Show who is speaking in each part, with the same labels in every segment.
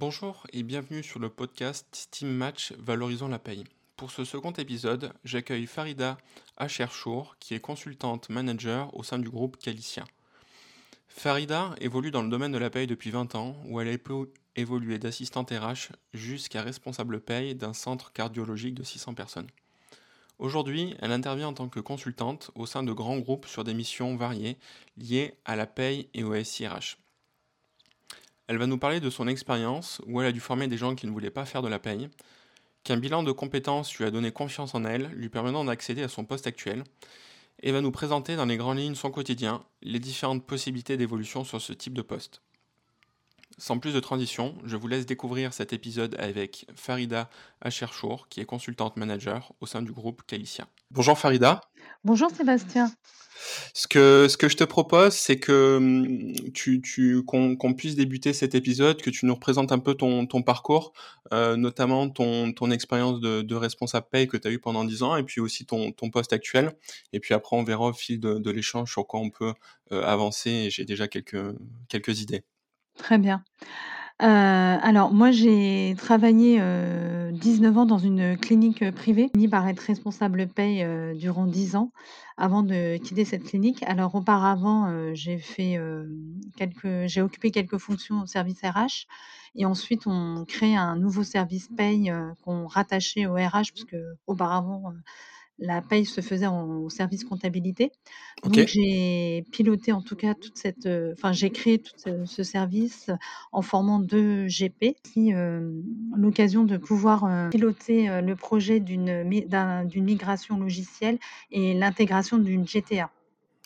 Speaker 1: Bonjour et bienvenue sur le podcast Steam Match Valorisant la paye. Pour ce second épisode, j'accueille Farida Acherchour, qui est consultante manager au sein du groupe Calicia. Farida évolue dans le domaine de la paye depuis 20 ans, où elle a pu évoluer d'assistante RH jusqu'à responsable paye d'un centre cardiologique de 600 personnes. Aujourd'hui, elle intervient en tant que consultante au sein de grands groupes sur des missions variées liées à la paye et au SIRH. Elle va nous parler de son expérience où elle a dû former des gens qui ne voulaient pas faire de la paye, qu'un bilan de compétences lui a donné confiance en elle, lui permettant d'accéder à son poste actuel, et va nous présenter dans les grandes lignes son quotidien, les différentes possibilités d'évolution sur ce type de poste. Sans plus de transition, je vous laisse découvrir cet épisode avec Farida Acherchour, qui est consultante manager au sein du groupe Calicia. Bonjour Farida.
Speaker 2: Bonjour Sébastien.
Speaker 1: Ce que, ce que je te propose, c'est que hum, tu, tu, qu'on, puisse débuter cet épisode, que tu nous représentes un peu ton, ton parcours, euh, notamment ton, ton expérience de, de responsable paye que tu as eu pendant 10 ans, et puis aussi ton, ton poste actuel. Et puis après, on verra au fil de, de l'échange sur quoi on peut euh, avancer, j'ai déjà quelques, quelques idées.
Speaker 2: Très bien. Euh, alors moi j'ai travaillé, euh, 19 ans dans une clinique, privée, fini par être responsable paye, euh, durant 10 ans avant de quitter cette clinique. Alors auparavant, euh, j'ai fait, quelques j'ai occupé quelques fonctions au service RH et ensuite on crée un nouveau service paye, qu'on rattachait au RH puisque auparavant, la paye se faisait au service comptabilité. Donc j'ai piloté en tout cas toute cette, euh, enfin j'ai créé tout ce, service en formant deux GP qui euh, l'occasion de pouvoir euh, piloter le projet d'une d'une migration logicielle et l'intégration d'une GTA.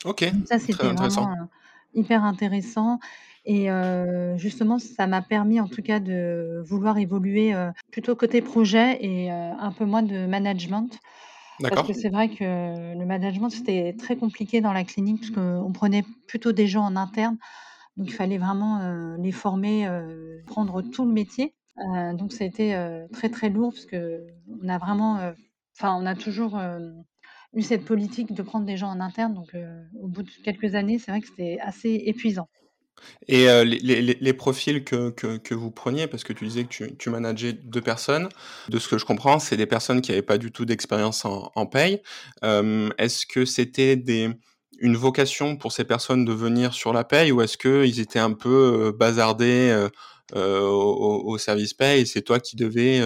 Speaker 1: Ok.
Speaker 2: ça c'était vraiment hyper intéressant. Et justement, ça m'a permis en tout cas de vouloir évoluer plutôt côté projet et un peu moins de management. Parce que c'est vrai que le management, c'était très compliqué dans la clinique, parce qu'on prenait plutôt des gens en interne. Donc il fallait vraiment, les former, prendre tout le métier. donc ça a été, très, très lourd parce qu'on a vraiment, enfin on a toujours, eu cette politique de prendre des gens en interne. Donc au bout de quelques années, c'est vrai que c'était assez épuisant.
Speaker 1: Et euh, les, profils que, que, vous preniez, parce que tu disais que tu, tu manageais deux personnes, de ce que je comprends, c'est des personnes qui n'avaient pas du tout d'expérience en, en, paye. Euh, est-ce que c'était une vocation pour ces personnes de venir sur la paye ou est-ce qu'ils étaient un peu euh, bazardés au, au, service paye et c'est toi qui devais,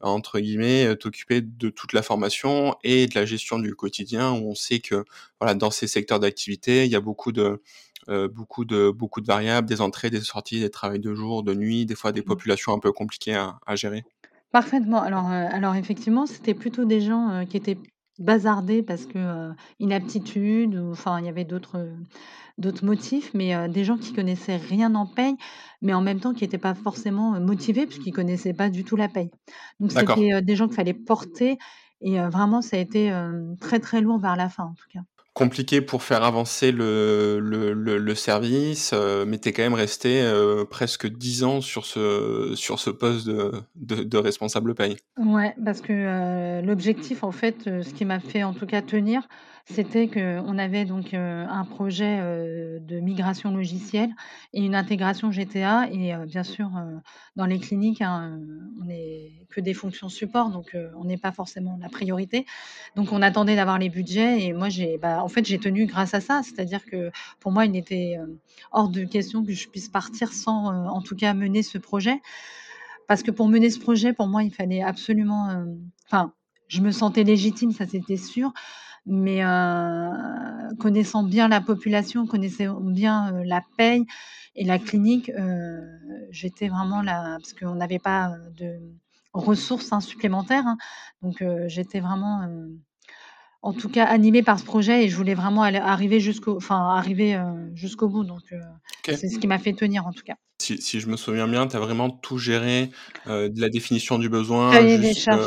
Speaker 1: entre guillemets, t'occuper de toute la formation et de la gestion du quotidien où on sait que voilà, dans ces secteurs d'activité, il y a beaucoup de euh, beaucoup de beaucoup de variables, des entrées, des sorties, des travails de jour, de nuit, des fois des mmh. populations un peu compliquées à, à gérer.
Speaker 2: Parfaitement. Alors, euh, alors effectivement, c'était plutôt des gens euh, qui étaient bazardés parce que inaptitude, ou enfin il y avait d'autres d'autres motifs, mais des gens qui connaissaient rien en paye, mais en même temps qui n'étaient pas forcément motivés puisqu'ils connaissaient pas du tout la paye. Donc c'était des gens qu'il fallait porter et vraiment ça a été très très lourd vers la fin en tout cas
Speaker 1: compliqué pour faire avancer le, le, le, service, euh, mais tu es quand même resté euh, presque dix ans sur ce, sur ce poste de, de, de responsable paye.
Speaker 2: Ouais, parce que euh, l'objectif, en fait, ce qui m'a fait en tout cas tenir, c'était qu'on avait donc un projet de migration logicielle et une intégration GTA. Et bien sûr, dans les cliniques, hein, on n'est que des fonctions support, donc on n'est pas forcément la priorité. Donc on attendait d'avoir les budgets et moi, j'ai, bah, en fait, j'ai tenu grâce à ça. C'est-à-dire que pour moi, il n'était hors de question que je puisse partir sans, en tout cas, mener ce projet. Parce que pour mener ce projet, pour moi, il fallait absolument, enfin, je me sentais légitime, ça c'était sûr mais euh, connaissant bien la population, connaissant bien euh, la paye et la clinique, euh, j'étais vraiment là parce qu'on n'avait pas de ressources hein, supplémentaires. Hein, donc j'étais vraiment, en tout cas, animée par ce projet et je voulais vraiment aller, arriver jusqu'au, enfin arriver jusqu'au bout. Donc c'est ce qui m'a fait tenir en tout cas.
Speaker 1: Si, si je me souviens bien, tu as vraiment tout géré, de la définition du besoin. Jusqu'à,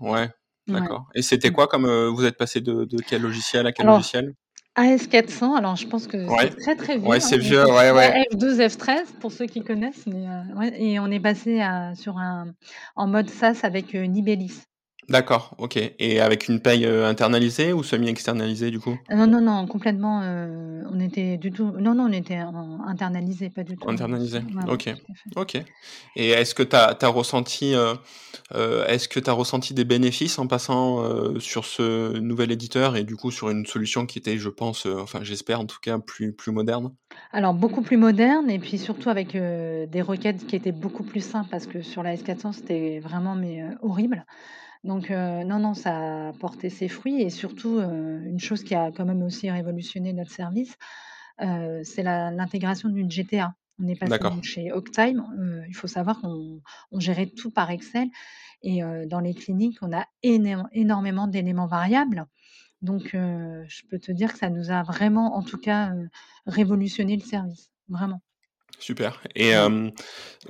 Speaker 1: ouais. D'accord. Et c'était quoi comme euh, vous êtes passé de, de quel logiciel à quel logiciel?
Speaker 2: AS400, alors je pense que c'est très très vieux.
Speaker 1: Ouais, c'est hein, vieux, ouais, ouais.
Speaker 2: F12, F13 pour ceux qui connaissent, mais euh, ouais, et on est passé à, sur un en mode SaaS avec euh, Nibelis.
Speaker 1: D'accord, OK et avec une paye, heu, internalisée ou semi-externalisée du coup?
Speaker 2: Non, non, non, complètement, heu, on était du tout non, non, on était en internalisé, pas du tout,
Speaker 1: Internalisé,
Speaker 2: ouais, ouais,
Speaker 1: OK,
Speaker 2: tout à fait.
Speaker 1: OK et est-ce que tu as ressenti, est-ce que tu ressenti des bénéfices en passant, sur ce nouvel éditeur et du coup sur une solution qui était je pense, enfin j'espère en tout cas plus plus moderne?
Speaker 2: Alors beaucoup plus moderne et puis surtout avec, des requêtes qui étaient beaucoup plus simples parce que sur la S400 c'était vraiment mais, horrible. Donc, heu, non, non, ça a porté ses fruits et surtout, heu, une chose qui a quand même aussi révolutionné notre service, heu, c'est la l'intégration d'une GTA. On est passé donc chez Octime, il faut savoir qu'on on gérait tout par Excel et dans les cliniques, on a énormément d'éléments variables. Donc, je peux te dire que ça nous a vraiment, en tout cas, révolutionné le service, vraiment.
Speaker 1: Super et
Speaker 2: Ouais.
Speaker 1: hem,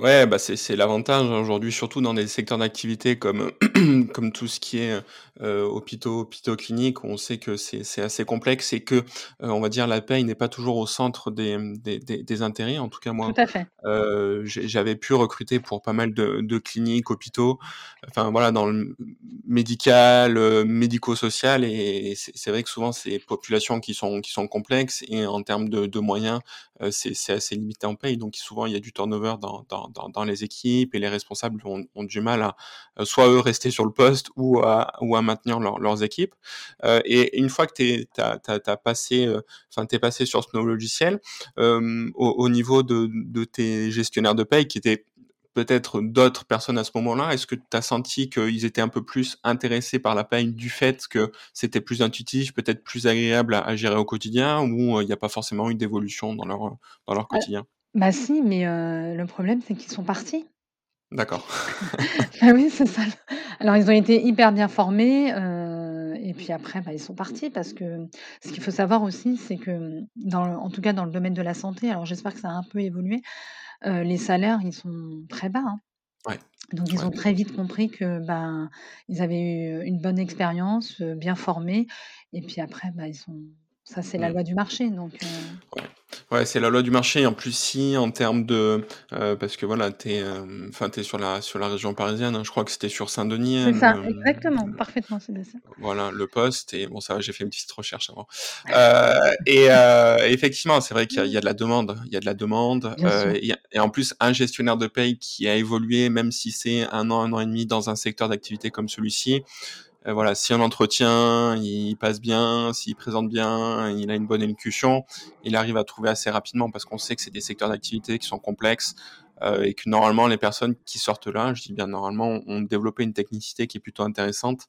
Speaker 1: ouais, bah, c'est c'est l'avantage, hein, aujourd'hui, surtout dans des secteurs d'activité comme, comme tout ce qui est, heu, hôpitaux hôpitaux, cliniques, où on sait que c'est c'est assez complexe et que, heu, on va dire la paye n'est pas toujours au centre des, des des des intérêts. En tout cas
Speaker 2: Tout
Speaker 1: moi,
Speaker 2: à fait.
Speaker 1: heu, j'ai j'avais pu recruter pour pas mal de de cliniques, hôpitaux, enfin voilà dans le médical, médico-social et c'est vrai que souvent c'est des populations qui sont qui sont complexes et en termes de de moyens, c'est assez limité en paye. Donc souvent il y a du turnover dans dans dans dans les équipes et les responsables ont ont du mal à, soit eux rester sur le poste ou à ou à maintenir leurs équipes, heu et une fois que tu as as passé, enfin tu es passé sur ce nouveau logiciel, hem, au au niveau de de tes gestionnaires de paye qui étaient peut-être d'autres personnes à ce moment-là, est-ce que tu as senti qu'ils étaient un peu plus intéressés par la paye du fait que c'était plus intuitif, peut-être plus agréable à à gérer au quotidien ou, heu, il y a pas forcément eu d'évolution dans leur, dans leur
Speaker 2: Ah,
Speaker 1: quotidien?
Speaker 2: bah, si, mais, heu, le problème c'est qu'ils sont partis.
Speaker 1: D'accord.
Speaker 2: Bah, oui, c'est ça. Alors ils ont été hyper bien formés, heu et puis après, bah, ils sont partis parce que ce qu'il faut savoir aussi, c'est que, dans en tout cas dans le domaine de la santé, alors j'espère que ça a un peu évolué, les salaires, ils sont très bas, hein.
Speaker 1: Ouais,
Speaker 2: Donc ils
Speaker 1: ouais.
Speaker 2: ont très vite compris que, ben, ils avaient eu une bonne expérience, bien formés et puis après, bah, ils sont ça c'est la loi du marché donc, heu
Speaker 1: Ouais. Ouais, c'est la loi du marché. En plus, si en termes de, heu, parce que voilà, tu es, es sur la sur la région parisienne, hein, je crois que c'était sur Saint-Denis, hein,
Speaker 2: C'est
Speaker 1: le,
Speaker 2: ça,
Speaker 1: hem,
Speaker 2: exactement, parfaitement, c'est ça.
Speaker 1: voilà le poste et bon ça va, j'ai fait une petite recherche avant. Et effectivement, c'est vrai qu'il y a il y a de la demande il y a de la demande, et en plus un gestionnaire de paye qui a évolué, même si c'est 1 an, 1 an et demi dans un secteur d'activité comme celui-ci, voilà, si en entretien, il passe bien, s'il présente bien, il a une bonne élocution, il arrive à trouver assez rapidement parce qu'on sait que c'est des secteurs d'activité qui sont complexes, heu et que normalement les personnes qui sortent là, je dis bien normalement, ont développé une technicité qui est plutôt intéressante,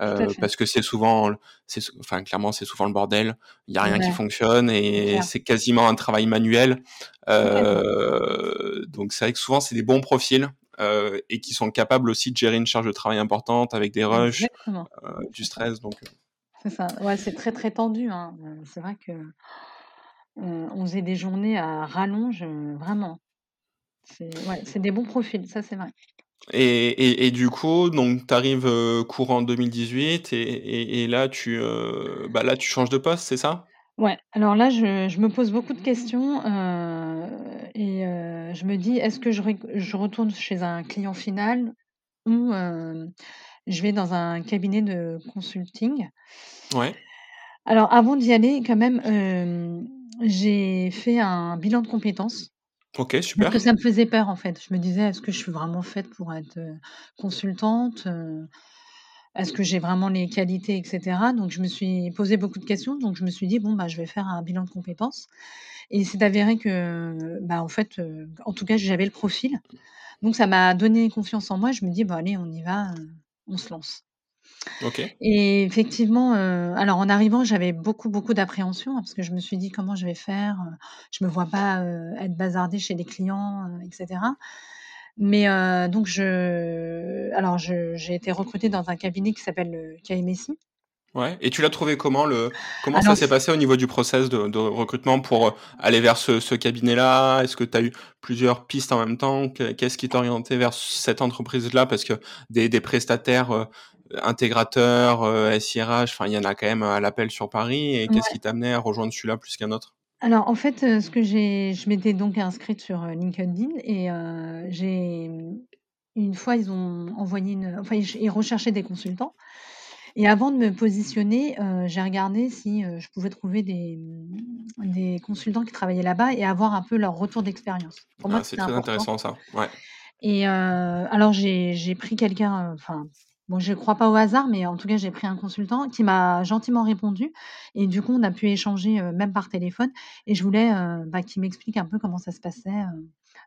Speaker 2: fait.
Speaker 1: parce que c'est souvent c'est enfin clairement, c'est souvent le bordel. Il y a rien qui fonctionne et c'est quasiment un travail manuel, heu, donc c'est vrai que souvent c'est des bons profils, heu et qui sont capables aussi de gérer une charge de travail importante avec des rushs,
Speaker 2: ouais,
Speaker 1: du stress donc heu
Speaker 2: C'est ça. Ouais, c'est très, très tendu, hein, c'est vrai que on faisait des journées à rallonge, vraiment. C'est ouais, c'est des bons profils, ça c'est vrai.
Speaker 1: Et et et du coup, donc tu arrives, courant 2018 et et là tu, bah, là tu changes de poste, c'est ça?
Speaker 2: Ouais, alors là je je me pose beaucoup de questions, heu et heu, je me dis: «Est-ce que je je retourne chez un client final ou heu, je vais dans un cabinet de consulting?»
Speaker 1: Ouais.
Speaker 2: Alors avant d'y aller quand même, j'ai fait un bilan de compétences
Speaker 1: OK,
Speaker 2: parce que
Speaker 1: super.
Speaker 2: ça me faisait peur en fait. Je me disais: «Est-ce que je suis vraiment faite pour être, consultante? Est-ce que j'ai vraiment les qualités?» et cetera. Donc je me suis posé beaucoup de questions, donc je me suis dit: «Bon, bah, je vais faire un bilan de compétences» et il s'est avéré que, bah, en fait, heu, en tout cas j'avais le profil. Donc ça m'a donné confiance en moi. Je me dis: «Bah, allez on y va, heu, on se lance».
Speaker 1: OK.
Speaker 2: Et effectivement, heu, alors en arrivant, j'avais beaucoup, beaucoup d'appréhension, hein, parce que je me suis dit: «Comment je vais faire? Je me vois pas, être bazardée chez les clients, heu et cetera». Mais heu, donc je alors je j'ai été recrutée dans un cabinet qui s'appelle, heu, KMSI.
Speaker 1: Ouais et tu l'as trouvé comment le comment ça s'est passé au niveau du process de de recrutement pour, heu, aller vers ce ce cabinet-là? Est-ce que tu as eu plusieurs pistes en même temps? Qu'est qu'est-ce qui t'a orienté vers cette entreprise-là? Parce que des des prestataires, intégrateurs, SIRH, enfin il y en a quand même à l'appel sur Paris et qu'est-ce qui t'a amené à rejoindre celui-là plus qu'un autre?
Speaker 2: Alors en fait, heu, ce que j'ai je m'étais donc inscrite sur, heu, LinkedIn et heu, j'ai, une fois, ils ont envoyé une enfin, ils ils recherchaient des consultants et avant de me positionner, j'ai regardé si, je pouvais trouver des, des consultants qui travaillaient là-bas et avoir un peu leur retour d'expérience. Pour moi,
Speaker 1: Ah, c'est
Speaker 2: c'était
Speaker 1: très
Speaker 2: important
Speaker 1: intéressant ça, ouais.
Speaker 2: et alors j'ai j'ai pris quelqu'un, enfin, bon, je crois pas au hasard, mais en tout cas, j'ai pris un consultant qui m'a gentiment répondu et du coup, on a pu échanger, même par téléphone et je voulais, bah, qu'il m'explique un peu comment ça se passait,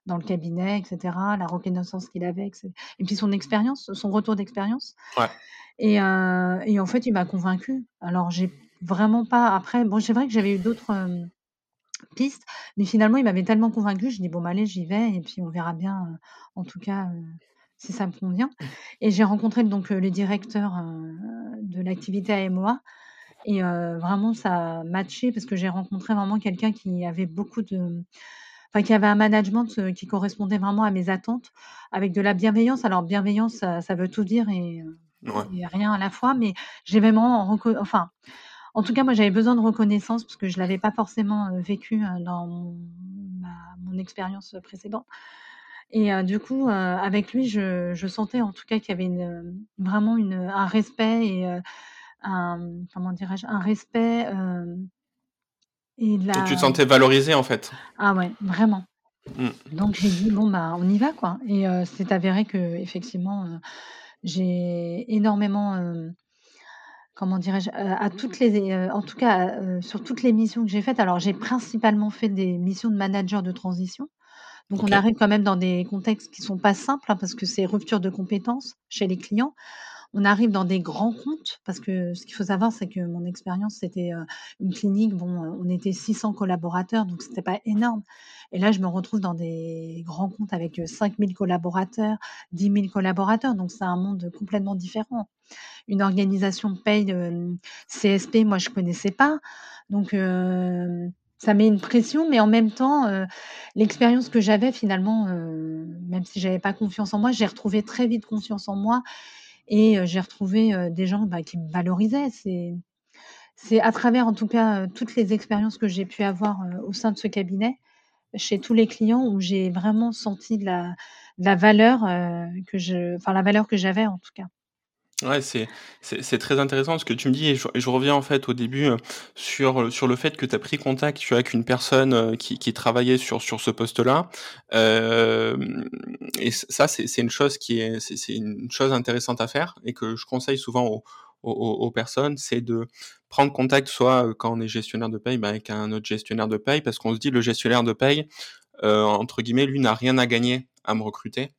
Speaker 2: dans le cabinet et cetera, la reconnaissance qu'il avait et cé et puis son expérience, son retour d'expérience
Speaker 1: Ouais.
Speaker 2: et et en fait, il m'a convaincue. Alors j'ai vraiment pas après bon, c'est vrai que j'avais eu d'autres, pistes, mais finalement, il m'avait tellement convaincue, j'ai dit: «Bon, bah, allez, j'y vais et puis on verra bien, en tout cas, si ça me convient» et j'ai rencontré donc heu, le directeur, heu, de l'activité AMOA et heu, vraiment ça a matché parce que j'ai rencontré vraiment quelqu'un qui avait beaucoup de enfin, qui avait un management, qui correspondait vraiment à mes attentes avec de la bienveillance. Alors bienveillance, ça ça veut tout dire et heu
Speaker 1: Ouais.
Speaker 2: et rien à la fois, mais j'ai vraiment reco enfin, en tout cas, moi, j'avais besoin de reconnaissance parce que je l'avais pas forcément, vécu, dans mon ma mon expérience, précédente et heu, du coup, heu, avec lui, je je sentais en tout cas qu'il y avait une, heu, vraiment une, un respect et un, comment dirais-je? Un respect, et de
Speaker 1: Et tu te
Speaker 2: la
Speaker 1: sentais valorisée, en fait?
Speaker 2: ah ouais, vraiment.
Speaker 1: Mmh.
Speaker 2: Donc j'ai dit: «Bon, bah, on y va, quoi» et c'est avéré qu'effectivement, heu, j'ai énormément, comment dirais-je? À toutes les en tout cas, sur toutes les missions que j'ai faites, alors j'ai principalement fait des missions de manager de transition. Donc on arrive quand même dans des contextes qui sont pas simples, hein, parce que c'est rupture de compétences chez les clients. On arrive dans des grands comptes parce que ce qu'il faut savoir, c'est que mon expérience, c'était, heu, une clinique, bon, on était 600 collaborateurs, donc c'était pas énorme et là, je me retrouve dans des grands comptes avec, heu, 5 000 collaborateurs, 10 000 collaborateurs, donc c'est un monde complètement différent. Une organisation paye, hem, CSP, moi, je connaissais pas, donc ça met une pression, mais en même temps, heu, l'expérience que j'avais finalement, heu, même si j'avais pas confiance en moi, j'ai retrouvé très vite confiance en moi et heu, j'ai retrouvé, des gens, bah, qui me valorisaient. C'est à travers, en tout cas, toutes les expériences que j'ai pu avoir, au sein de ce cabinet, chez tous les clients où j'ai vraiment senti de la valeur, que je enfin la valeur que j'avais, en tout cas.
Speaker 1: Ouais, c'est c'est c'est très intéressant ce que tu me dis et je je reviens en fait au début, heu, sur, heu, sur le fait que tu as pris contact, tu vois, avec une personne, heu, qui qui travaillait sur sur ce poste-là. Hem et ça, c'est c'est une chose qui est c'est c'est une chose intéressante à faire et que je conseille souvent aux aux aux personnes, c'est de prendre contact soit, quand on est gestionnaire de paye, bah, avec un autre gestionnaire de paye parce qu'on se dit: «Le gestionnaire de paye, entre guillemets, lui n'a rien à gagner à me recruter».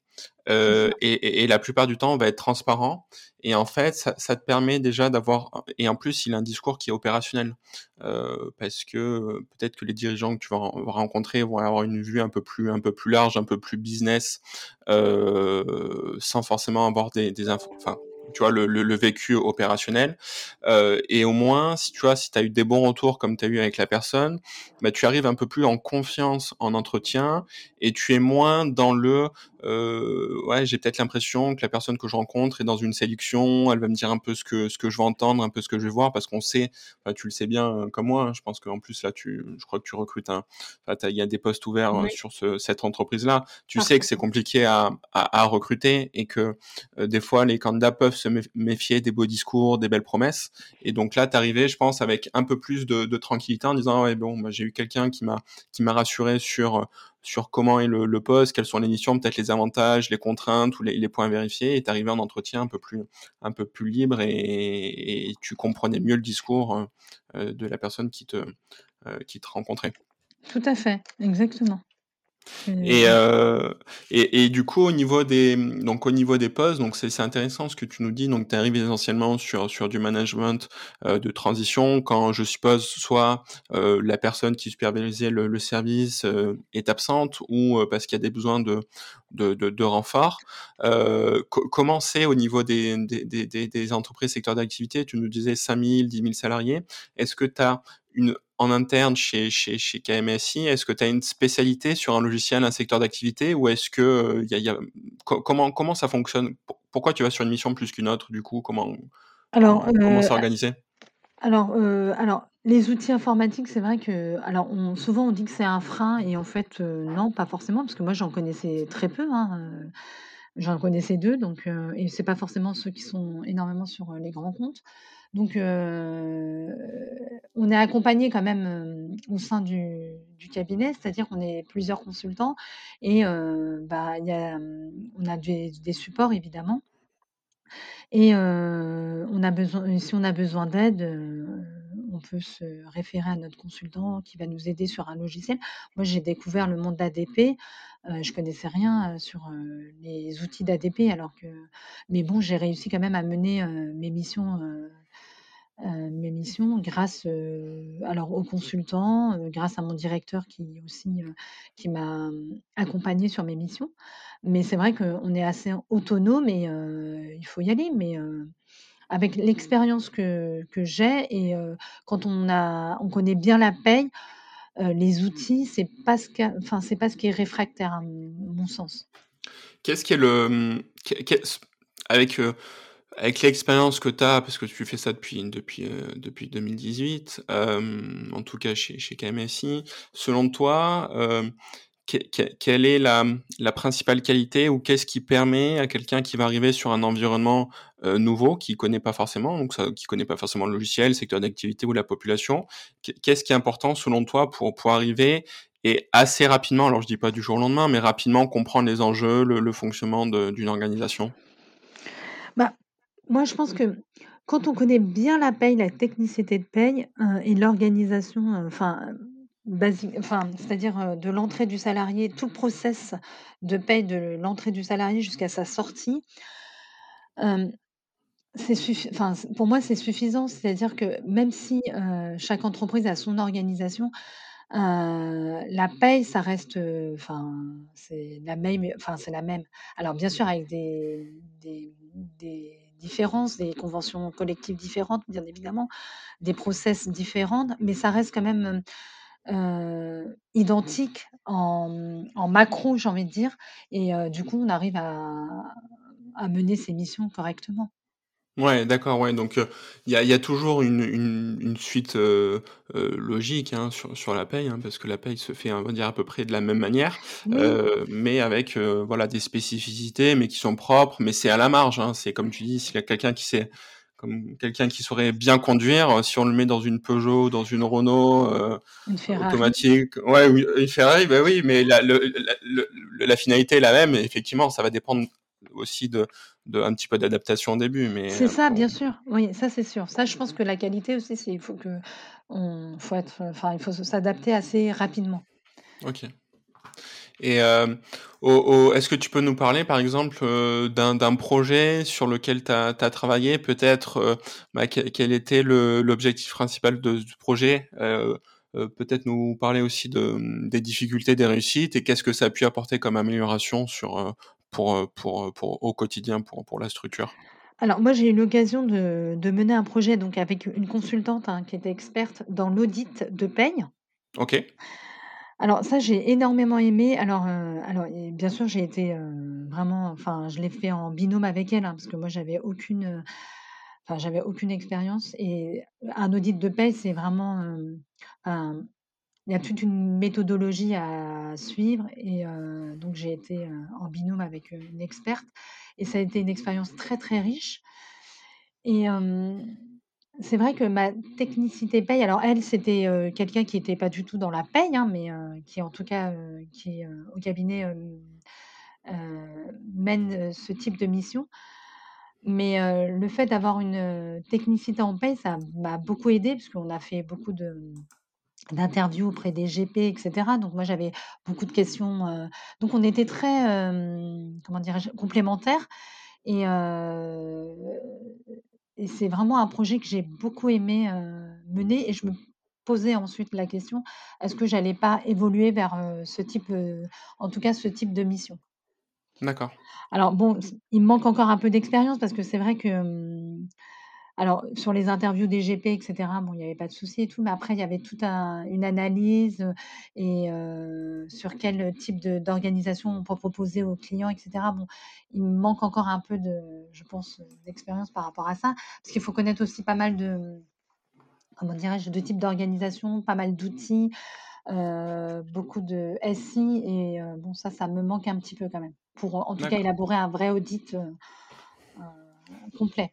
Speaker 1: Heu
Speaker 2: ça.
Speaker 1: et et et la plupart du temps, on va être transparent et en fait, ça ça te permet déjà d'avoir et en plus, il a un discours qui est opérationnel. Heu, parce que, heu, peut-être que les dirigeants que tu vas ren rencontrer vont avoir une vue un peu plus un peu plus large, un peu plus business, sans forcément avoir des des infos enfin, tu vois, le le le vécu opérationnel. Heu et au moins, si tu vois, si tu as eu des bons retours comme tu as eu avec la personne, bah, tu arrives un peu plus en confiance en entretien et tu es moins dans le, heu, ouais, j'ai peut-être l'impression que la personne que je rencontre est dans une séduction, elle va me dire un peu ce que ce que je veux entendre, un peu ce que je vais voir parce qu'on sait, bah, tu le sais bien, heu, comme moi, hein, je pense qu'en plus là, tu je crois que tu recrutes un il y a des postes ouverts,
Speaker 2: Oui,
Speaker 1: sur ce cette entreprise-là. Tu sais que c'est compliqué à à à recruter et que, des fois les candidats peuvent se méf méfier des beaux discours, des belles promesses et donc là, tu arrivais, je pense, avec un peu plus de tranquillité en disant: «Ouais, bon, bah, j'ai eu quelqu'un qui m'a qui m'a rassuré sur, sur comment est le poste, quelles sont les missions, peut-être les avantages, les contraintes ou les points vérifiés» et tu arrivais en entretien un peu plus un peu plus libre et et tu comprenais mieux le discours, heu heu, de la personne qui te, heu, qui te rencontrait.
Speaker 2: Tout à fait, exactement.
Speaker 1: Et heu et et du coup, au niveau des, donc au niveau des postes, donc c'est intéressant ce que tu nous dis, donc tu arrives essentiellement sur sur du management, heu, de transition quand je suppose soit, heu, la personne qui supervisait le le service, est absente ou, parce qu'il y a des besoins de de de de renfort. Co comment c'est au niveau des des des des entreprises secteurs d'activité? Tu nous disais 5 000-10 000 salariés. Est-ce que tu as une en interne chez chez chez KMSI, est-ce que tu as une spécialité sur un logiciel, un secteur d'activité ou est-ce que, heu, y a y a co comment comment ça fonctionne? Pour pourquoi tu vas sur une mission plus qu'une autre du coup? Comment
Speaker 2: alors,
Speaker 1: comment c'est organisé?
Speaker 2: alors, heu, alors les outils informatiques, c'est vrai que alors on souvent on dit que c'est un frein et en fait, non, pas forcément parce que moi j'en connaissais très peu, hein, J'en connaissais 2 donc et c'est pas forcément ceux qui sont énormément sur, les grands comptes. Donc heu, on est accompagnés quand même, hem, au sein du cabinet, c'est-à-dire qu'on est plusieurs consultants et heu, bah, on a des supports évidemment et on a besoin si on a besoin d'aide, on peut se référer à notre consultant qui va nous aider sur un logiciel. Moi, j'ai découvert le monde d'ADP, heu, je connaissais rien, sur, les outils d'ADP alors que mais bon, j'ai réussi quand même à mener, mes missions, mes missions grâce, alors aux consultants, grâce à mon directeur qui aussi, qui m'a, mmh, accompagnée sur mes missions. Mais c'est vrai qu'on est assez autonome et il faut y aller. Mais avec l'expérience que que j'ai et quand on a on connaît bien la paye, les outils, c'est pas ce qu'a enfin, c'est pas ce qui est réfractaire à mon mon sens.
Speaker 1: Qu'est-ce qui est le, mmh, qu'est qu'est-ce avec, avec l'expérience que tu as, parce que tu fais ça depuis depuis, heu, depuis 2018, hem, en tout cas chez chez KMSI. Selon toi, que quelle est la, la principale qualité ou qu'est-ce qui permet à quelqu'un qui va arriver sur un environnement, nouveau, qu'il connaît pas forcément, donc ça qui connaît pas forcément le logiciel, le secteur d'activité ou la population. Qu'est qu'est-ce qui est important selon toi pour pour arriver et assez rapidement, alors je dis pas du jour au lendemain, mais rapidement comprendre les enjeux, le le fonctionnement d'une organisation?
Speaker 2: Bah, moi, je pense que quand on connaît bien la paye, la technicité de paye, heu et l'organisation, heu, enfin, enfin, c'est-à-dire, heu, de l'entrée du salarié, tout le process de paye de l'entrée du salarié jusqu'à sa sortie c'est suffi pour moi, c'est suffisant. C'est-à-dire que même si, chaque entreprise a son organisation, la paye, ça reste, enfin, c'est la même enfin, c'est la même. Alors bien sûr avec des des des différences, des conventions collectives différentes, bien évidemment, des process différentes, mais ça reste quand même, heu, identique en, macro, j'ai envie de dire et heu, du coup, on arrive à mener ses missions correctement.
Speaker 1: Ouais, d'accord, ouais, donc heu, il y a il y a toujours une une une suite, heu heu, logique, hein, sur sur la paye, hein, parce que la paye se fait, on va dire, à peu près de la même manière,
Speaker 2: Oui.
Speaker 1: mais avec, voilà, des spécificités, mais qui sont propres, mais c'est à la marge, hein. C'est comme tu dis, s'il y a quelqu'un qui sait comme quelqu'un qui saurait bien conduire, si on le met dans une Peugeot, dans une Renault,
Speaker 2: Une Ferrari.
Speaker 1: automatique ouais, une Ferrari, bah, oui, mais la le la le la finalité est la même et effectivement, ça va dépendre aussi de de un petit peu d'adaptation au début, mais
Speaker 2: C'est
Speaker 1: heu,
Speaker 2: ça, bien sûr, oui, ça, c'est sûr. Ça, je pense que la qualité aussi, c'est il faut qu'on faut être, enfin, il faut s'adapter assez rapidement.
Speaker 1: OK et au est-ce que tu peux nous parler, par exemple, heu, d'un projet sur lequel tu as travaillé? Peut-être, heu, bah, quel était l'objectif principal de ce projet? Peut-être nous parler aussi de, des difficultés, des réussites et qu'est-ce que ça a pu apporter comme amélioration sur, pour, heu, pour, heu, pour au quotidien pour pour la structure?
Speaker 2: Alors moi, j'ai eu l'occasion de de mener un projet donc avec une consultante, hein, qui était experte dans l'audit de paye.
Speaker 1: OK.
Speaker 2: Alors ça, j'ai énormément aimé. Alors, heu, alors bien sûr, j'ai été, vraiment enfin, je l'ai fait en binôme avec elle, hein, parce que moi, j'avais aucune, enfin, j'avais aucune expérience et un audit de paye, c'est vraiment, un il y a toute une méthodologie à suivre et donc j'ai été, en binôme avec, une experte et ça a été une expérience très, très riche et c'est vrai que ma technicité paye alors elle, c'était, quelqu'un qui était pas du tout dans la paye, hein, mais qui en tout cas, qui, au cabinet, mène ce type de mission. Mais le fait d'avoir une, technicité en paye, ça m'a beaucoup aidée puisqu'on a fait beaucoup de, mmh, d'interviews auprès des GP et cetera. Donc moi, j'avais beaucoup de questions, heu, donc on était très, comment dirais-je? Complémentaires et et c'est vraiment un projet que j'ai beaucoup aimé, mener et je me posais ensuite la question: «Est-ce que j'allais pas évoluer vers, ce type, en tout cas ce type de mission?»
Speaker 1: D'accord.
Speaker 2: Alors bon, il me manque encore un peu d'expérience parce que c'est vrai que, alors sur les interviews des GP et cetera, bon, il y avait pas de souci et tout, mais après il y avait toute un une analyse, et heu, sur quel type d'organisation on peut proposer aux clients et cetera. Bon, il me manque encore un peu de je pense, d'expérience par rapport à ça. Parce qu'il faut connaître aussi pas mal de, comment dirais-je? De types d'organisation, pas mal d'outils, heu, beaucoup de SI et heu, bon ça, ça me manque un petit peu quand même. pour en tout cas élaborer un vrai audit complet.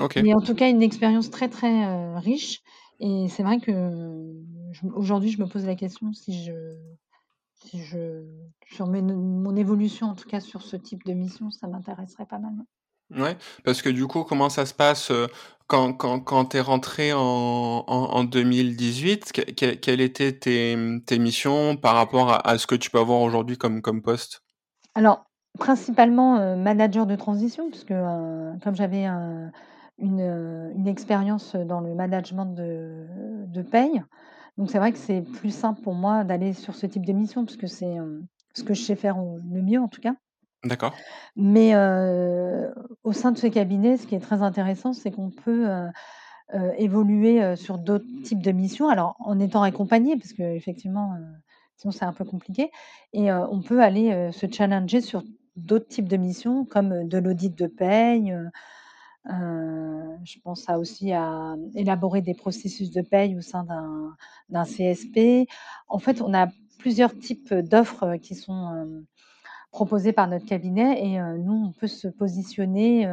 Speaker 1: Ok.
Speaker 2: Mais en tout cas, une expérience très très riche. Et c'est vrai que aujourd'hui, je me pose la question si je, si je sur mon évolution, en tout cas sur ce type de mission, ça m'intéresserait pas mal.
Speaker 1: Ouais, parce que du coup, comment ça se passe euh, quand, quand, quand tu es rentré en, en, en 2018? que- que- quelles étaient tes, tes missions par rapport à, à ce que tu peux avoir aujourd'hui comme, comme poste?
Speaker 2: Alors, principalement euh, manager de transition, puisque euh, comme j'avais un- une, euh, une expérience dans le management de, de paye, donc c'est vrai que c'est plus simple pour moi d'aller sur ce type de mission, puisque c'est euh, ce que je sais faire le mieux en tout cas.
Speaker 1: D'accord.
Speaker 2: Mais heu, au sein de ce cabinet, ce qui est très intéressant, c'est qu'on peut, évoluer, sur d'autres types de missions. Alors en étant accompagné parce qu'effectivement, heu, sinon c'est un peu compliqué et on peut aller, se challenger sur d'autres types de missions comme, de l'audit de paye, heu, je pense à aussi à élaborer des processus de paye au sein d'un CSP. En fait, on a plusieurs types d'offres, qui sont, hem proposés par notre cabinet et heu, nous, on peut se positionner,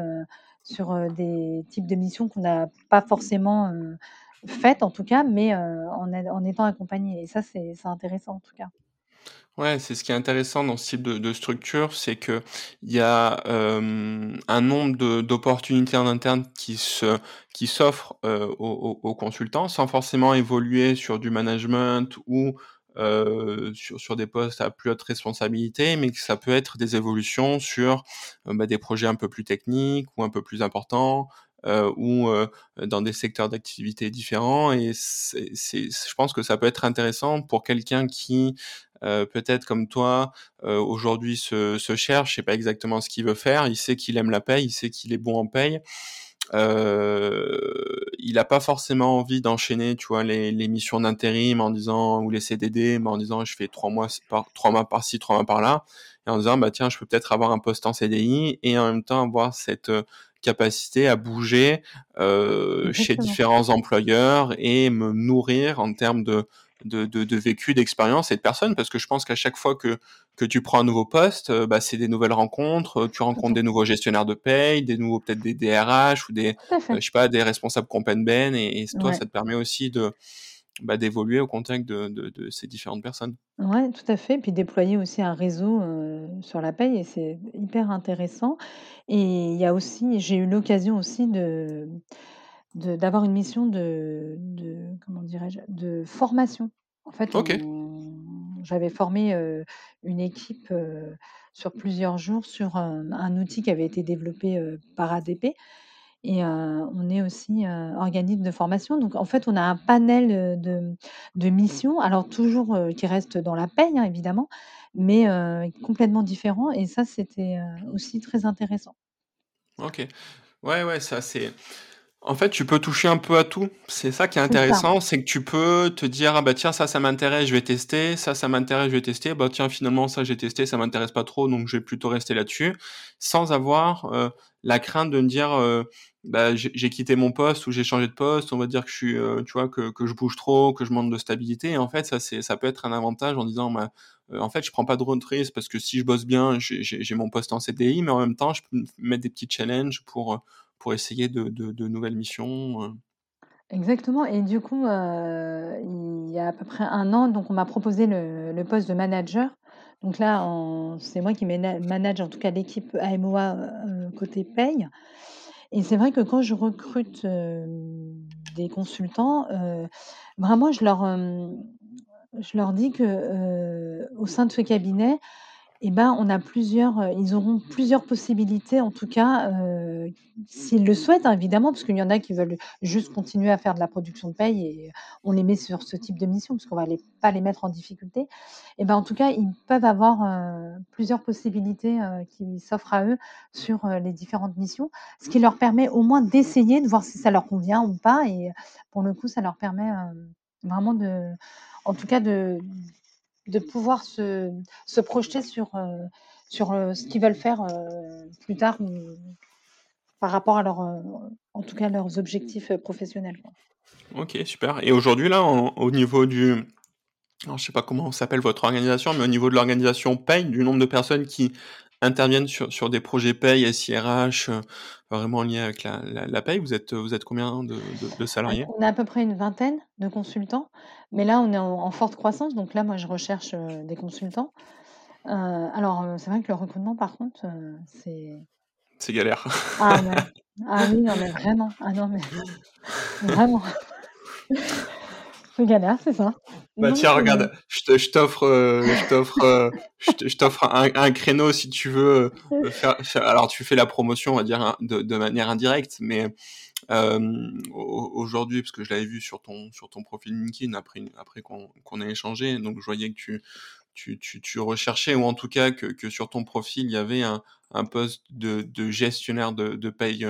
Speaker 2: sur, des types de missions qu'on n'a pas forcément, faites en tout cas, mais en en étant accompagné et ça, c'est intéressant en tout cas.
Speaker 1: Ouais, c'est ce qui est intéressant dans ce type de, structure, c'est que il y a euh, un nombre d'opportunités en interne qui se qui s'offrent euh, aux, consultants sans forcément évoluer sur du management ou euh, sur, sur des postes à plus haute responsabilité, mais que ça peut être des évolutions sur euh, bah, des projets un peu plus techniques ou un peu plus importants. euh, ou dans des secteurs d'activité différents et c'est- je pense que ça peut être intéressant pour quelqu'un qui euh, peut-être comme toi, euh, aujourd'hui se, se cherche, je sais pas exactement ce qu'il veut faire, il sait qu'il aime la paye, il sait qu'il est bon en paye, euh, il n'a pas forcément envie d'enchaîner, tu vois, les, les missions d'intérim en disant ou les CDD, mais en disant je fais trois mois par trois mois par-ci, trois mois par-là, et en disant bah tiens, je peux peut-être avoir un poste en CDI et en même temps avoir cette euh, capacité à bouger euh, chez différents employeurs et me nourrir en termes de de, de, de vécu, d'expérience et de personnes, parce que je pense qu'à chaque fois que, que tu prends un nouveau poste, euh, bah, c'est des nouvelles rencontres, euh, tu rencontres des nouveaux gestionnaires de paye, des nouveaux peut-être des DRH ou des, euh, je sais pas, des responsables ben et, et toi,
Speaker 2: Ouais.
Speaker 1: ça te permet aussi de bah, d'évoluer au contact de, de, de ces différentes personnes.
Speaker 2: Ouais, tout à fait. Puis déployer aussi un réseau, sur la paye et c'est hyper intéressant et il y a aussi j'ai eu l'occasion aussi de d'avoir une mission de de comment dirais-je? De formation. En fait, j'avais formé, heu, une équipe, heu, sur plusieurs jours sur, un outil qui avait été développé, heu, par ADP et on est aussi, organisme de formation. Donc en fait, on a un panel, de de missions, alors toujours, qui restent dans la paie, hein, évidemment, mais complètement différent et ça, c'était, aussi très intéressant.
Speaker 1: ok. Ouais, ouais, ça c'est. En fait, tu peux toucher un peu à tout. C'est ça qui est intéressant, c'est que tu peux te dire ah bah tiens ça ça m'intéresse, je vais tester, ça ça m'intéresse, je vais tester. Bah tiens finalement ça j'ai testé, ça m'intéresse pas trop, donc je vais plutôt rester là-dessus, sans avoir euh, la crainte de me dire euh, bah j'ai quitté mon poste ou j'ai changé de poste, on va dire que je suis euh, tu vois que que je bouge trop, que je manque de stabilité. Et en fait ça c'est ça peut être un avantage en disant bah euh, en fait je prends pas de road risque parce que si je bosse bien, j'ai mon poste en CDI, mais en même temps je peux me mettre des petits challenges pour euh, pour essayer de, nouvelles missions.
Speaker 2: exactement et du coup, il y a à peu près un an, donc on m'a proposé le poste de manager. Donc là, c'est moi qui manage en tout cas l'équipe AMOA, côté paye et c'est vrai que quand je recrute, des consultants, vraiment je leur, je leur dis que, au sein de ce cabinet, et ben, on a plusieurs, heu, ils auront plusieurs possibilités en tout cas, heu, s'ils le souhaitent, hein, évidemment, parce qu'il y en a qui veulent juste continuer à faire de la production de paye et on les met sur ce type de mission parce qu'on va les pas les mettre en difficulté. Et ben, en tout cas, ils peuvent avoir, heu, plusieurs possibilités, qui s'offrent à eux sur, les différentes missions. Ce qui leur permet au moins d'essayer, de voir si ça leur convient ou pas et pour le coup, ça leur permet, vraiment de en tout cas de de pouvoir se se projeter sur, heu, sur, heu, ce qu'ils veulent faire, heu, plus tard par rapport à leur, en tout cas leurs objectifs, professionnels.
Speaker 1: Ok, super. Et aujourd'hui, là, au niveau du... Alors, je sais pas comment s'appelle votre organisation, mais au niveau de l'organisation paye, du nombre de personnes qui interviennent sur, sur des projets paye, SIRH, euh, vraiment liés avec la, la, paye. Vous êtes, vous êtes combien de, de, salariés?
Speaker 2: On a à peu près une vingtaine de consultants, mais là, on est en, forte croissance. Donc là, moi, je recherche euh, des consultants. Euh, alors, c'est vrai que le recrutement, par contre, c'est.
Speaker 1: C'est galère.
Speaker 2: Ah, ah oui, non, mais vraiment. Ah non, mais vraiment. Galère, c'est ça?
Speaker 1: Bah tiens, regarde, je t'offre, je t'offre, euh, je t'offre un, un, créneau si tu veux euh, faire, Alors tu fais la promotion, on va dire, hein, de, de manière indirecte, mais euh, aujourd'hui, parce que je l'avais vu sur ton sur ton profil LinkedIn après après qu'on qu'on ait échangé, donc je voyais que tu tu, tu, recherchais, ou en tout cas que, sur ton profil, il y avait un, poste de, gestionnaire de, paye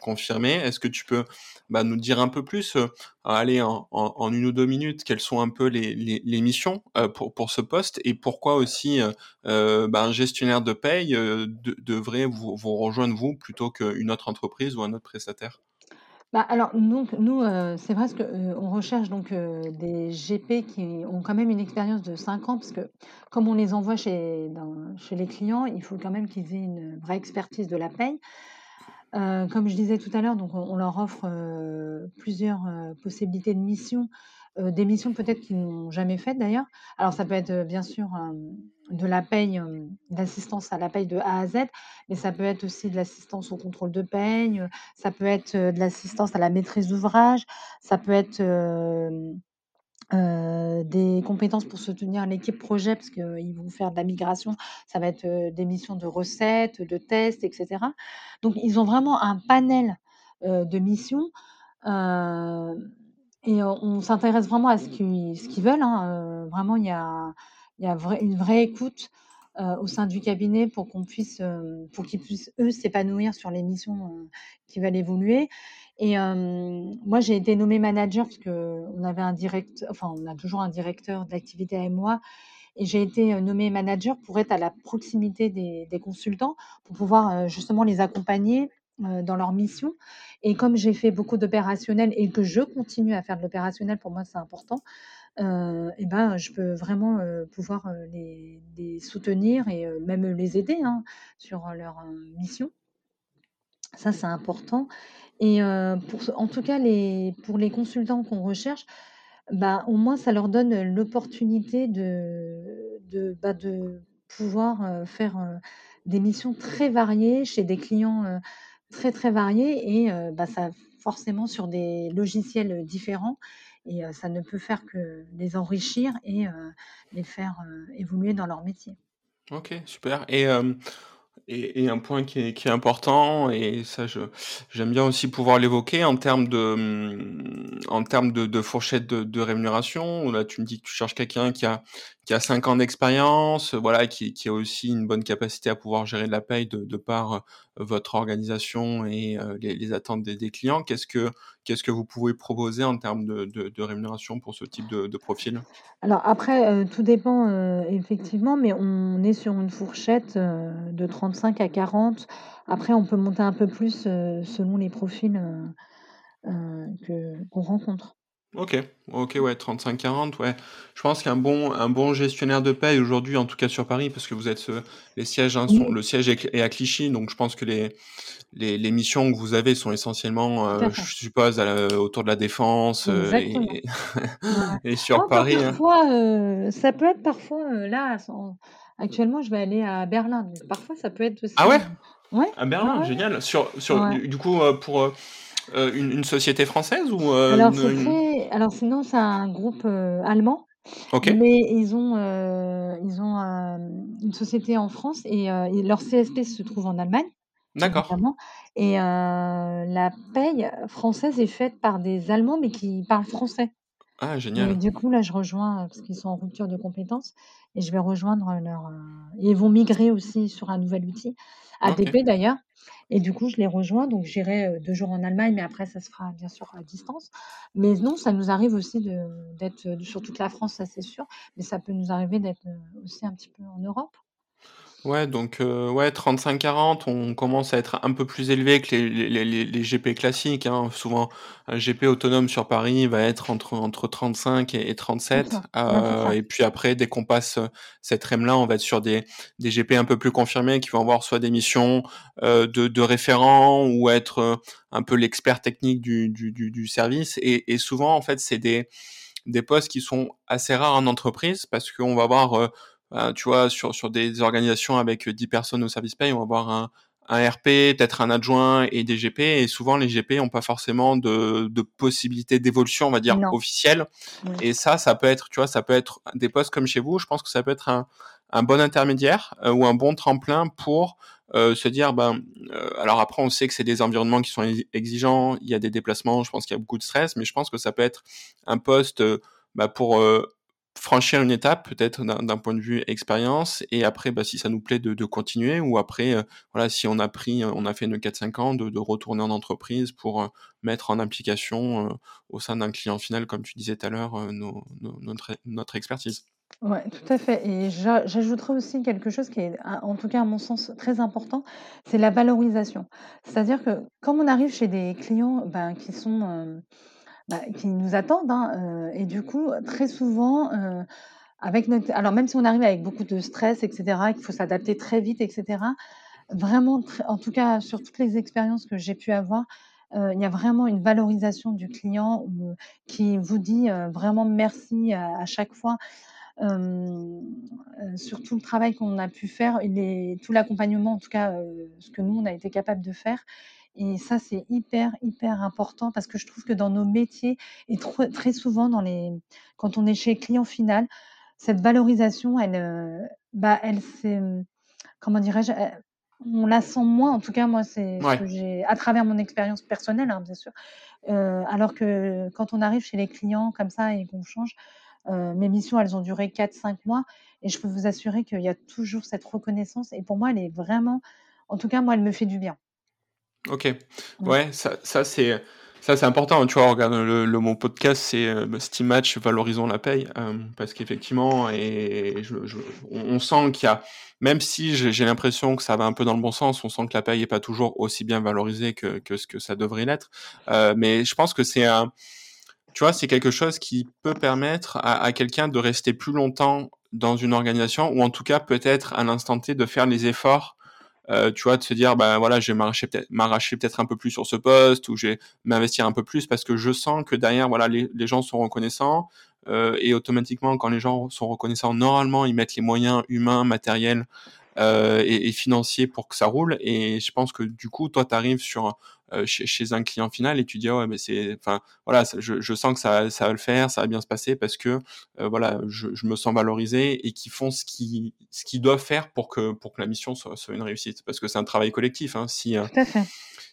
Speaker 1: confirmé. Est-ce que tu peux bah, nous dire un peu plus, aller en, en, une ou deux minutes, quelles sont un peu les, missions pour, ce poste et pourquoi aussi bah, un gestionnaire de paye devrait vous, vous rejoindre vous plutôt qu'une autre entreprise ou un autre prestataire?
Speaker 2: Bah, alors donc nous, c'est vrai qu'on on recherche donc des GP qui ont quand même une expérience de 5 ans parce que comme on les envoie chez chez les clients, il faut quand même qu'ils aient une vraie expertise de la paye. comme je disais tout à l'heure, donc on leur offre, plusieurs, possibilités de missions, des missions peut-être qu'ils n'ont jamais faites d'ailleurs. Alors ça peut être, bien sûr, de la paye, d'assistance à la paye de A à Z, mais ça peut être aussi de l'assistance au contrôle de paye, ça peut être de l'assistance à la maîtrise d'ouvrage, ça peut être des compétences pour soutenir l'équipe projet, parce qu'ils vont faire de la migration, ça va être des missions de recettes, de tests, etc. Donc ils ont vraiment un panel de missions. Et on s'intéresse vraiment à ce qu'ils veulent. Hein, vraiment, il y a une vraie écoute au sein du cabinet pour qu'on puisse, pour qu'ils puissent eux s'épanouir sur les missions qui veulent évoluer. Et moi, j'ai été nommée manager parce que on avait un direct, enfin, on a toujours un directeur d'activité avec moi. Et j'ai été nommée manager pour être à la proximité des consultants, pour pouvoir justement les accompagner dans leur mission. Et comme j'ai fait beaucoup d'opérationnels et que je continue à faire de l'opérationnel, pour moi c'est important, euh, et ben, je peux vraiment pouvoir les, les, soutenir et même les aider hein, sur leur mission. Ça, c'est important. Et pour, en tout cas, les, pour les consultants qu'on recherche, bah, au moins, ça leur donne l'opportunité de, de, bah, de pouvoir faire des missions très variées chez des clients très, très variés et bah, ça forcément sur des logiciels différents et ça ne peut faire que les enrichir et les faire évoluer dans leur métier.
Speaker 1: Ok, super. Et, et, un point qui est, qui est, important, et ça j'aime bien aussi pouvoir l'évoquer en termes de, en termes de fourchette de, de, rémunération. Là, tu me dis que tu cherches quelqu'un qui a, qui a 5 ans d'expérience, voilà, qui, a aussi une bonne capacité à pouvoir gérer de la paye de, par votre organisation et les, les, attentes des, clients. Qu'est-ce que, qu'est-ce que vous pouvez proposer en termes de, de rémunération pour ce type de, profil?
Speaker 2: Alors après, tout dépend effectivement, mais on est sur une fourchette de 35 à 40. Après, on peut monter un peu plus selon les profils que, qu'on rencontre.
Speaker 1: OK, OK, ouais, 35-40, ouais. Je pense qu'un bon un bon gestionnaire de paie aujourd'hui, en tout cas sur Paris, parce que vous êtes, euh, les sièges, hein, sont le siège est à Clichy, donc je pense que les les les missions que vous avez sont essentiellement, euh, je suppose, autour de la défense, euh, et sur Paris,
Speaker 2: hein. parfois, ça peut être parfois, là, actuellement, je vais aller à Berlin, parfois ça peut être aussi,
Speaker 1: Ah ouais?
Speaker 2: ouais,
Speaker 1: À Berlin, génial. Sur sur du coup, pour, euh, une, société française ou
Speaker 2: euh, Alors, Alors sinon, c'est un groupe euh, allemand. Mais ils ont, ils ont une société en France et, leur CSP se trouve en Allemagne.
Speaker 1: D'accord.
Speaker 2: Et la paye française est faite par des Allemands, mais qui parlent français.
Speaker 1: Ah, génial.
Speaker 2: Et du coup, là, je rejoins, parce qu'ils sont en rupture de compétences, et je vais rejoindre leur. ils vont migrer aussi sur un nouvel outil, ADP d'ailleurs. Et du coup, je les rejoins. Donc, j'irai deux jours en Allemagne, mais après, ça se fera bien sûr à distance. Mais non, ça nous arrive aussi d'être sur toute la France, ça c'est sûr. Mais ça peut nous arriver d'être aussi un petit peu en Europe.
Speaker 1: Ouais, donc heu, ouais 35-40, on commence à être un peu plus élevé que les les les les GP classiques, hein. Souvent, un GP autonome sur Paris va être entre entre 35 et et
Speaker 2: C'est
Speaker 1: 37,
Speaker 2: ça, ouais, c'est
Speaker 1: heu
Speaker 2: ça.
Speaker 1: et puis après dès qu'on passe, heu, cette REM-là, on va être sur des des GP un peu plus confirmés qui vont avoir soit des missions, heu, de de référent ou être, heu, un peu l'expert technique du du du du service et et souvent en fait, c'est des des postes qui sont assez rares en entreprise parce qu'on va avoir, heu, tu vois, sur sur des organisations avec 10 personnes au service paye, on va avoir un un RP, peut-être un adjoint et des GP et souvent les GP ont pas forcément de de possibilité d'évolution, on va dire,
Speaker 2: Non.
Speaker 1: officielle
Speaker 2: Oui.
Speaker 1: et ça, ça peut être, tu vois, ça peut être des postes comme chez vous. Je pense que ça peut être un un bon intermédiaire, heu, ou un bon tremplin pour, heu, se dire, ben, heu alors après on sait que c'est des environnements qui sont exigeants, il y a des déplacements, je pense qu'il y a beaucoup de stress, mais je pense que ça peut être un poste, heu, bah, pour, heu, franchir une étape peut-être d'un point de vue expérience et après, bah, si ça nous plaît de continuer ou après, heu, voilà, si on a pris, on a fait nos 4-5 ans de retourner en entreprise pour, heu, mettre en application, au sein d'un client final, comme tu disais tout à l'heure, notre expertise.
Speaker 2: Ouais, tout à fait et j'a j'ajouterais aussi quelque chose qui est en tout cas à mon sens très important, c'est la valorisation. C'est-à-dire que comme on arrive chez des clients, ben, qui sont, bah, qui nous attendent, hein, heu et du coup, très souvent, heu, avec notre alors même si on arrive avec beaucoup de stress et cetera, qu'il faut s'adapter très vite et cetera, vraiment en tout cas sur toutes les expériences que j'ai pu avoir, heu, il y a vraiment une valorisation du client qui vous dit, vraiment merci à chaque fois. Sur tout le travail qu'on a pu faire et les tout l'accompagnement en tout cas, ce que nous on a été capable de faire et ça c'est hyper, hyper important parce que je trouve que dans nos métiers et tr très souvent dans les quand on est chez le client final, cette valorisation elle, heu, bah, elle s'est, mmh, comment dirais-je? Elle on la sent moins, en tout cas moi c'est ce que j'ai à travers mon expérience personnelle, hein, bien sûr. Heu, alors que quand on arrive chez les clients comme ça et qu'on change, mes missions elles ont duré 4-5 mois et je peux vous assurer qu'il y a toujours cette reconnaissance et pour moi elle est vraiment en tout cas moi elle me fait du bien.
Speaker 1: OK. Ouais, ça ça c'est ça c'est important, tu vois? Regarde le le mot podcast, c'est, heu, bah, Steam Match valorisons la paye, hem, parce qu'effectivement et je je on on sent qu'il y a même si j'ai l'impression que ça va un peu dans le bon sens, on sent que la paye est pas toujours aussi bien valorisée que que ce que ça devrait l'être, heu, mais je pense que c'est un tu vois, c'est quelque chose qui peut permettre à à quelqu'un de rester plus longtemps dans une organisation ou en tout cas peut-être à l'instant T de faire les efforts, heu, tu vois? De se dire: «Bah, voilà, je vais m'arracher peut-être m'arracher peut-être un peu plus sur ce poste ou je vais m'investir un peu plus» parce que je sens que derrière, voilà, les les gens sont reconnaissants, heu et automatiquement quand les gens sont reconnaissants, normalement, ils mettent les moyens humains, matériels, heu et et financiers pour que ça roule et je pense que du coup, toi, tu arrives sur, chez chez un client final et tu dis: «Ah ouais, mais c'est enfin, voilà, je je sens que ça ça va le faire, ça va bien se passer parce que, heu, voilà, je je me sens valorisé» et qu'ils font ce qu'ils ce qu'ils doivent faire pour que pour que la mission soit soit une réussite. Parce que c'est un travail collectif, hein. Si, heu,
Speaker 2: Tout à fait.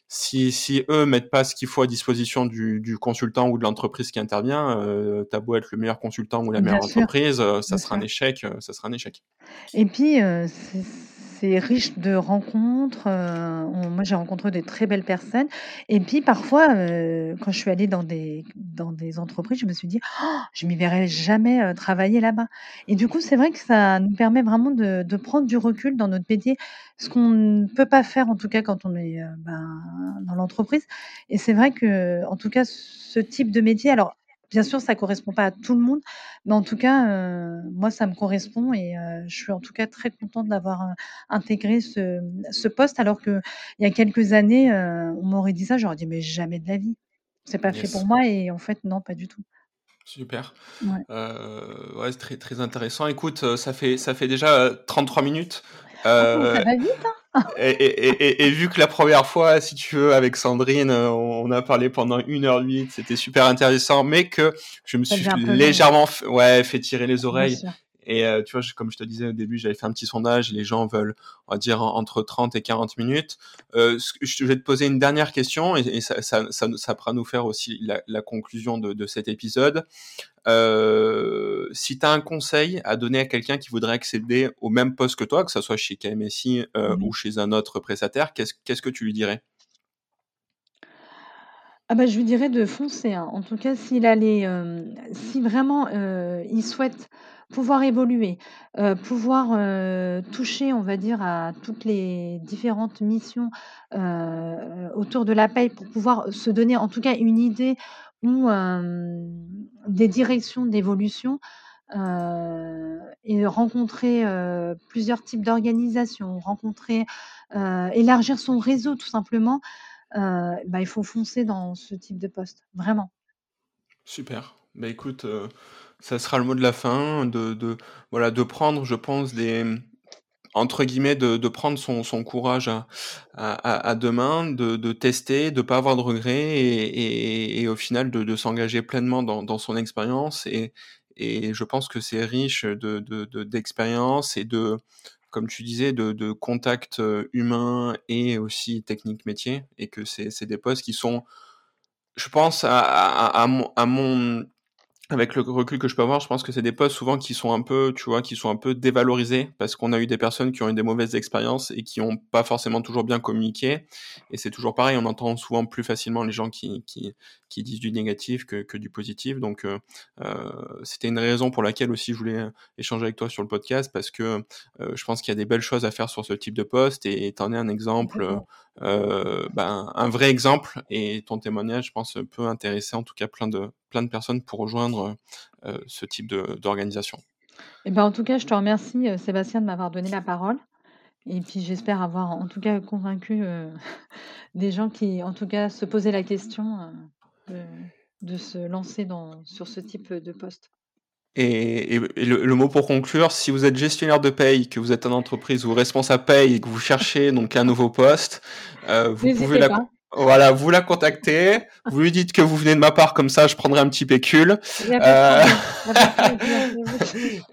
Speaker 1: si si eux mettent pas ce qu'il faut à disposition du du consultant ou de l'entreprise qui intervient, heu, tu as beau être le meilleur consultant ou la meilleure entreprise, ça
Speaker 2: bien
Speaker 1: sera un échec, ça sera un échec.
Speaker 2: Et puis, heu, c'est riche de rencontres, on moi j'ai rencontré des très belles personnes. Et puis parfois, heu, quand je suis allée dans des dans des entreprises, je me suis dit: «Je m'y verrai jamais, heu, travailler là-bas» et du coup, c'est vrai que ça nous permet vraiment de prendre du recul dans notre métier, ce qu'on ne peut pas faire en tout cas quand on est, ben, dans l'entreprise. Et c'est vrai qu'en tout cas ce type de métier alors bien sûr ça correspond pas à tout le monde, mais en tout cas, heu, moi ça me correspond et heu, je suis en tout cas très contente d'avoir, heu, intégré ce, ce poste alors qu'il y a quelques années, on m'aurait dit ça, j'aurais dit: «Mais jamais de la vie, c'est pas fait pour moi» et en fait non, pas du tout.
Speaker 1: Super.
Speaker 2: Ouais.
Speaker 1: C'est très, très intéressant. Écoute, ça fait ça fait déjà, heu, 33 minutes,
Speaker 2: Oh ça va vite, hein!
Speaker 1: Et et et vu que la 1re fois, si tu veux, avec Sandrine, heu, on a parlé pendant 1 heure 8, c'était super intéressant, mais que je me suis légèrement ouais, fait tirer les oreilles. Et heu, tu vois, comme je te disais au début, j'avais fait un petit sondage, les gens veulent, on va dire en entre 30 et 40 minutes. Ce que je vais te poser une dernière question et et ça ça ça ça pourra nous faire aussi la la conclusion de de cet épisode. Heu, si tu as un conseil à donner à quelqu'un qui voudrait accéder au même poste que toi, que ça soit chez KMSI, heu, ou chez un autre prestataire, qu'est-ce qu'est-ce que tu lui dirais?
Speaker 2: Ah bah, je lui dirais de foncer, hein. En tout cas, s'il a les, hem, si vraiment, il souhaite pouvoir évoluer, pouvoir, toucher, on va dire, à toutes les différentes missions, autour de la paye pour pouvoir se donner, en tout cas, une idée ou des directions d'évolution, et rencontrer, plusieurs types d'organisations, rencontrer, élargir son réseau tout simplement, bah, il faut foncer dans ce type de poste, vraiment.
Speaker 1: Super. Bah, écoute, heu, ça sera le mot de la fin, de voilà, de prendre, je pense, des, entre guillemets, de prendre son courage à à à à 2 mains, de tester, de pas avoir de regrets et au final de s'engager pleinement dans son expérience et je pense que c'est riche de d'expérience et de comme tu disais, de de contacts, heu, humains et aussi techniques métiers et que c'est des postes qui sont je pense à mon avec le recul que je peux avoir, je pense que c'est des postes souvent qui sont un peu, tu vois, qui sont un peu dévalorisés parce qu'on a eu des personnes qui ont eu des mauvaises expériences et qui ont pas forcément toujours bien communiqué. Et c'est toujours pareil, on entend souvent plus facilement les gens qui, qui disent du négatif que, que du positif. Donc, euh, euh, c'était une raison pour laquelle aussi je voulais échanger avec toi sur le podcast parce que euh, je pense qu'il y a des belles choses à faire sur ce type de poste et t'en es un exemple, euh, ben, un vrai exemple et ton témoignage, je pense, peut intéresser en tout cas plein de, plein de personnes pour rejoindre euh, ce type d'organisation.
Speaker 2: Et ben, en tout cas, je te remercie, Sébastien, de m'avoir donné la parole et puis j'espère avoir, en tout cas, convaincu, des gens qui, en tout cas, se posaient la question, de de se lancer dans sur ce type, de poste.
Speaker 1: Et, et- et le, le mot pour conclure, si vous êtes gestionnaire de paye, que vous êtes en entreprise ou responsable paye et que vous cherchez donc un nouveau poste, euh, vous pouvez la, voilà, vous la contacter. Vous lui dites que vous venez de ma part, comme ça, je prendrai un petit pécule. Euh,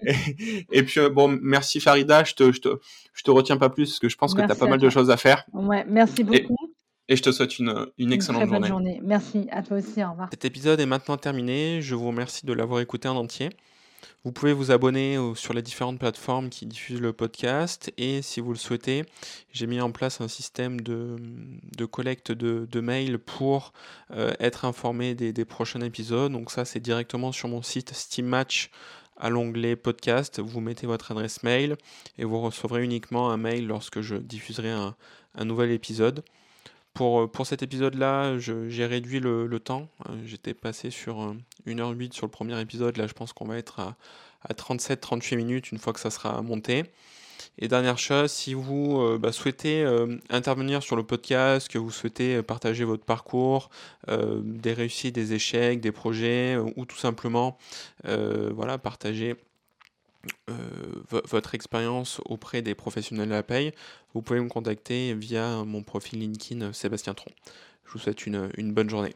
Speaker 1: et, et puis euh, bon, merci Farida, je te, je te, je te retiens pas plus parce que je pense que tu as pas mal de choses à faire.
Speaker 2: Ouais, merci beaucoup.
Speaker 1: et je te souhaite une, une
Speaker 2: Une très
Speaker 1: excellente
Speaker 2: bonne
Speaker 1: journée.
Speaker 2: journée. Merci. À toi aussi. Au revoir.
Speaker 1: Cet épisode est maintenant terminé. Je vous remercie de l'avoir écouté en entier. Vous pouvez vous abonner sur les différentes plateformes qui diffusent le podcast et si vous le souhaitez, j'ai mis en place un système de, de collecte de, de mails pour euh, être informé des, des prochains épisodes. Donc ça, c'est directement sur mon site Steam Match à l'onglet podcast. Vous mettez votre adresse mail et vous recevrez uniquement un mail lorsque je diffuserai un, un nouvel épisode. Pour, euh, pour cet épisode-là, j'ai réduit le, temps. Euh, J'étais passé sur euh, 1h08 sur le premier épisode. Là, je pense qu'on va être à, à 37-38 minutes une fois que ça sera monté. Et dernière chose, si vous euh, bah, souhaitez euh, intervenir sur le podcast, que vous souhaitez euh, partager votre parcours, euh, des réussites, des échecs, des projets, euh, ou tout simplement euh, voilà, partager euh, vo- votre expérience auprès des professionnels de la paye, vous pouvez me contacter via mon profil LinkedIn Sébastien Tron. Je vous souhaite une bonne journée.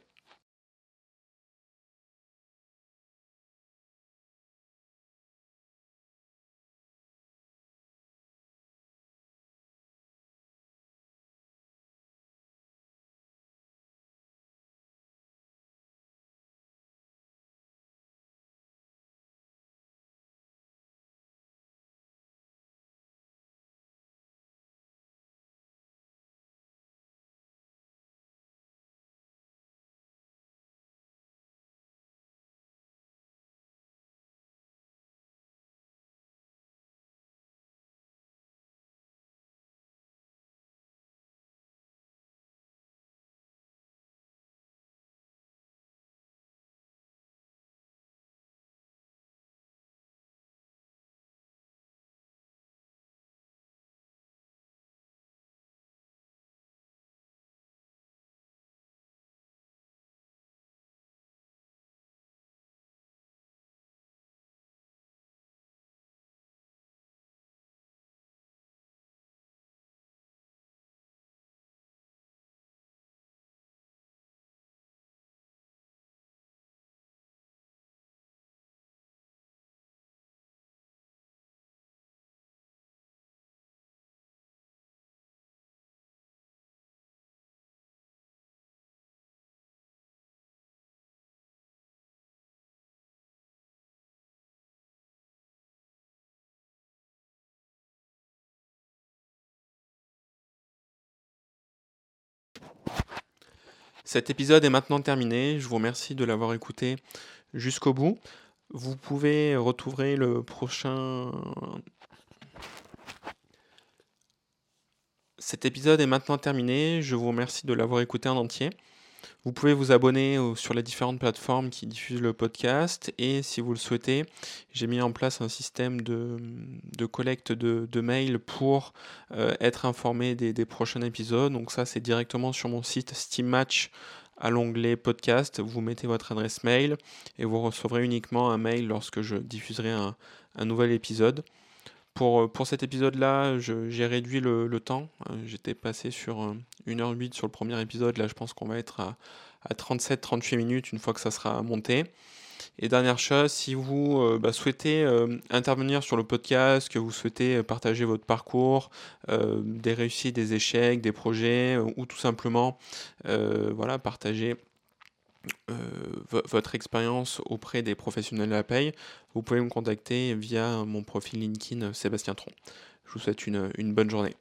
Speaker 1: Cet épisode est maintenant terminé. Je vous remercie de l'avoir écouté jusqu'au bout. Vous pouvez retrouver le prochain Cet épisode est maintenant terminé. Je vous remercie de l'avoir écouté en entier. Vous pouvez vous abonner sur les différentes plateformes qui diffusent le podcast et si vous le souhaitez, j'ai mis en place un système de, collecte de, mails pour euh, être informé des, prochains épisodes. Donc ça, c'est directement sur mon site Steam Match à l'onglet podcast. Vous mettez votre adresse mail et vous recevrez uniquement un mail lorsque je diffuserai un nouvel épisode. Euh, pour, cet épisode-là, j'ai réduit le, temps. Euh, j'étais passé sur 1h08 sur le premier épisode. Là, je pense qu'on va être à, 37-38 minutes une fois que ça sera monté. Et dernière chose, si vous euh, bah, souhaitez intervenir sur le podcast, que vous souhaitez partager votre parcours, des réussites, des échecs, des projets, ou tout simplement voilà, partager euh, votre expérience auprès des professionnels de la paye, vous pouvez me contacter via mon profil LinkedIn Sébastien Tron. Je vous souhaite une bonne journée.